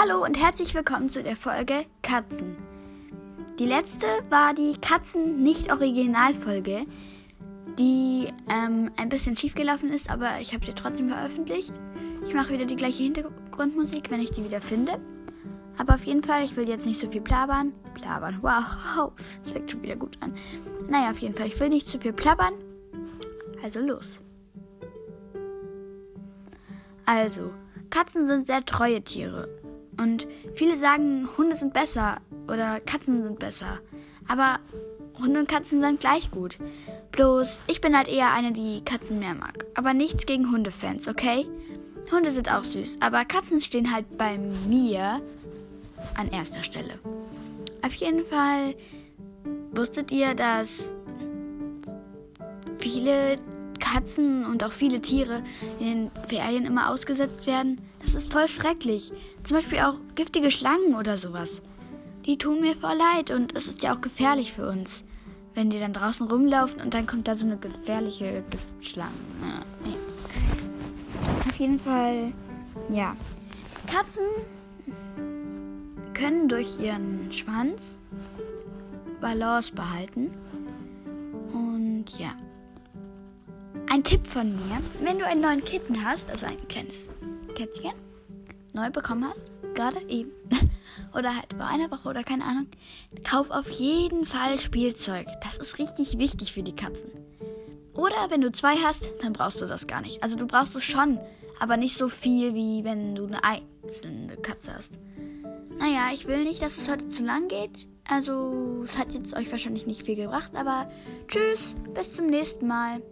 Hallo und herzlich willkommen zu der Folge Katzen. Die letzte war die Katzen-Nicht-Original-Folge, die ähm, ein bisschen schief gelaufen ist, aber ich habe sie trotzdem veröffentlicht. Ich mache wieder die gleiche Hintergrundmusik, wenn ich die wieder finde. Aber auf jeden Fall, ich will jetzt nicht so viel plappern. Plappern, wow, das fängt schon wieder gut an. Naja, auf jeden Fall, ich will nicht zu viel plappern. Also los. Also, Katzen sind sehr treue Tiere. Und viele sagen, Hunde sind besser oder Katzen sind besser. Aber Hunde und Katzen sind gleich gut. Bloß, ich bin halt eher eine, die Katzen mehr mag. Aber nichts gegen Hundefans, okay? Hunde sind auch süß, aber Katzen stehen halt bei mir an erster Stelle. Auf jeden Fall wusstet ihr, dass viele Katzen und auch viele Tiere in den Ferien immer ausgesetzt werden. Das ist voll schrecklich. Zum Beispiel auch giftige Schlangen oder sowas. Die tun mir voll leid und es ist ja auch gefährlich für uns, wenn die dann draußen rumlaufen und dann kommt da so eine gefährliche Giftschlange. Auf jeden Fall, ja. Katzen können durch ihren Schwanz Balance behalten. Ein Tipp von mir, wenn du einen neuen Kitten hast, also ein kleines Kätzchen, neu bekommen hast, gerade eben, oder halt vor einer Woche oder keine Ahnung, kauf auf jeden Fall Spielzeug. Das ist richtig wichtig für die Katzen. Oder wenn du zwei hast, dann brauchst du das gar nicht. Also du brauchst es schon, aber nicht so viel, wie wenn du eine einzelne Katze hast. Naja, ich will nicht, dass es heute zu lang geht. Also, es hat jetzt euch wahrscheinlich nicht viel gebracht, aber tschüss, bis zum nächsten Mal.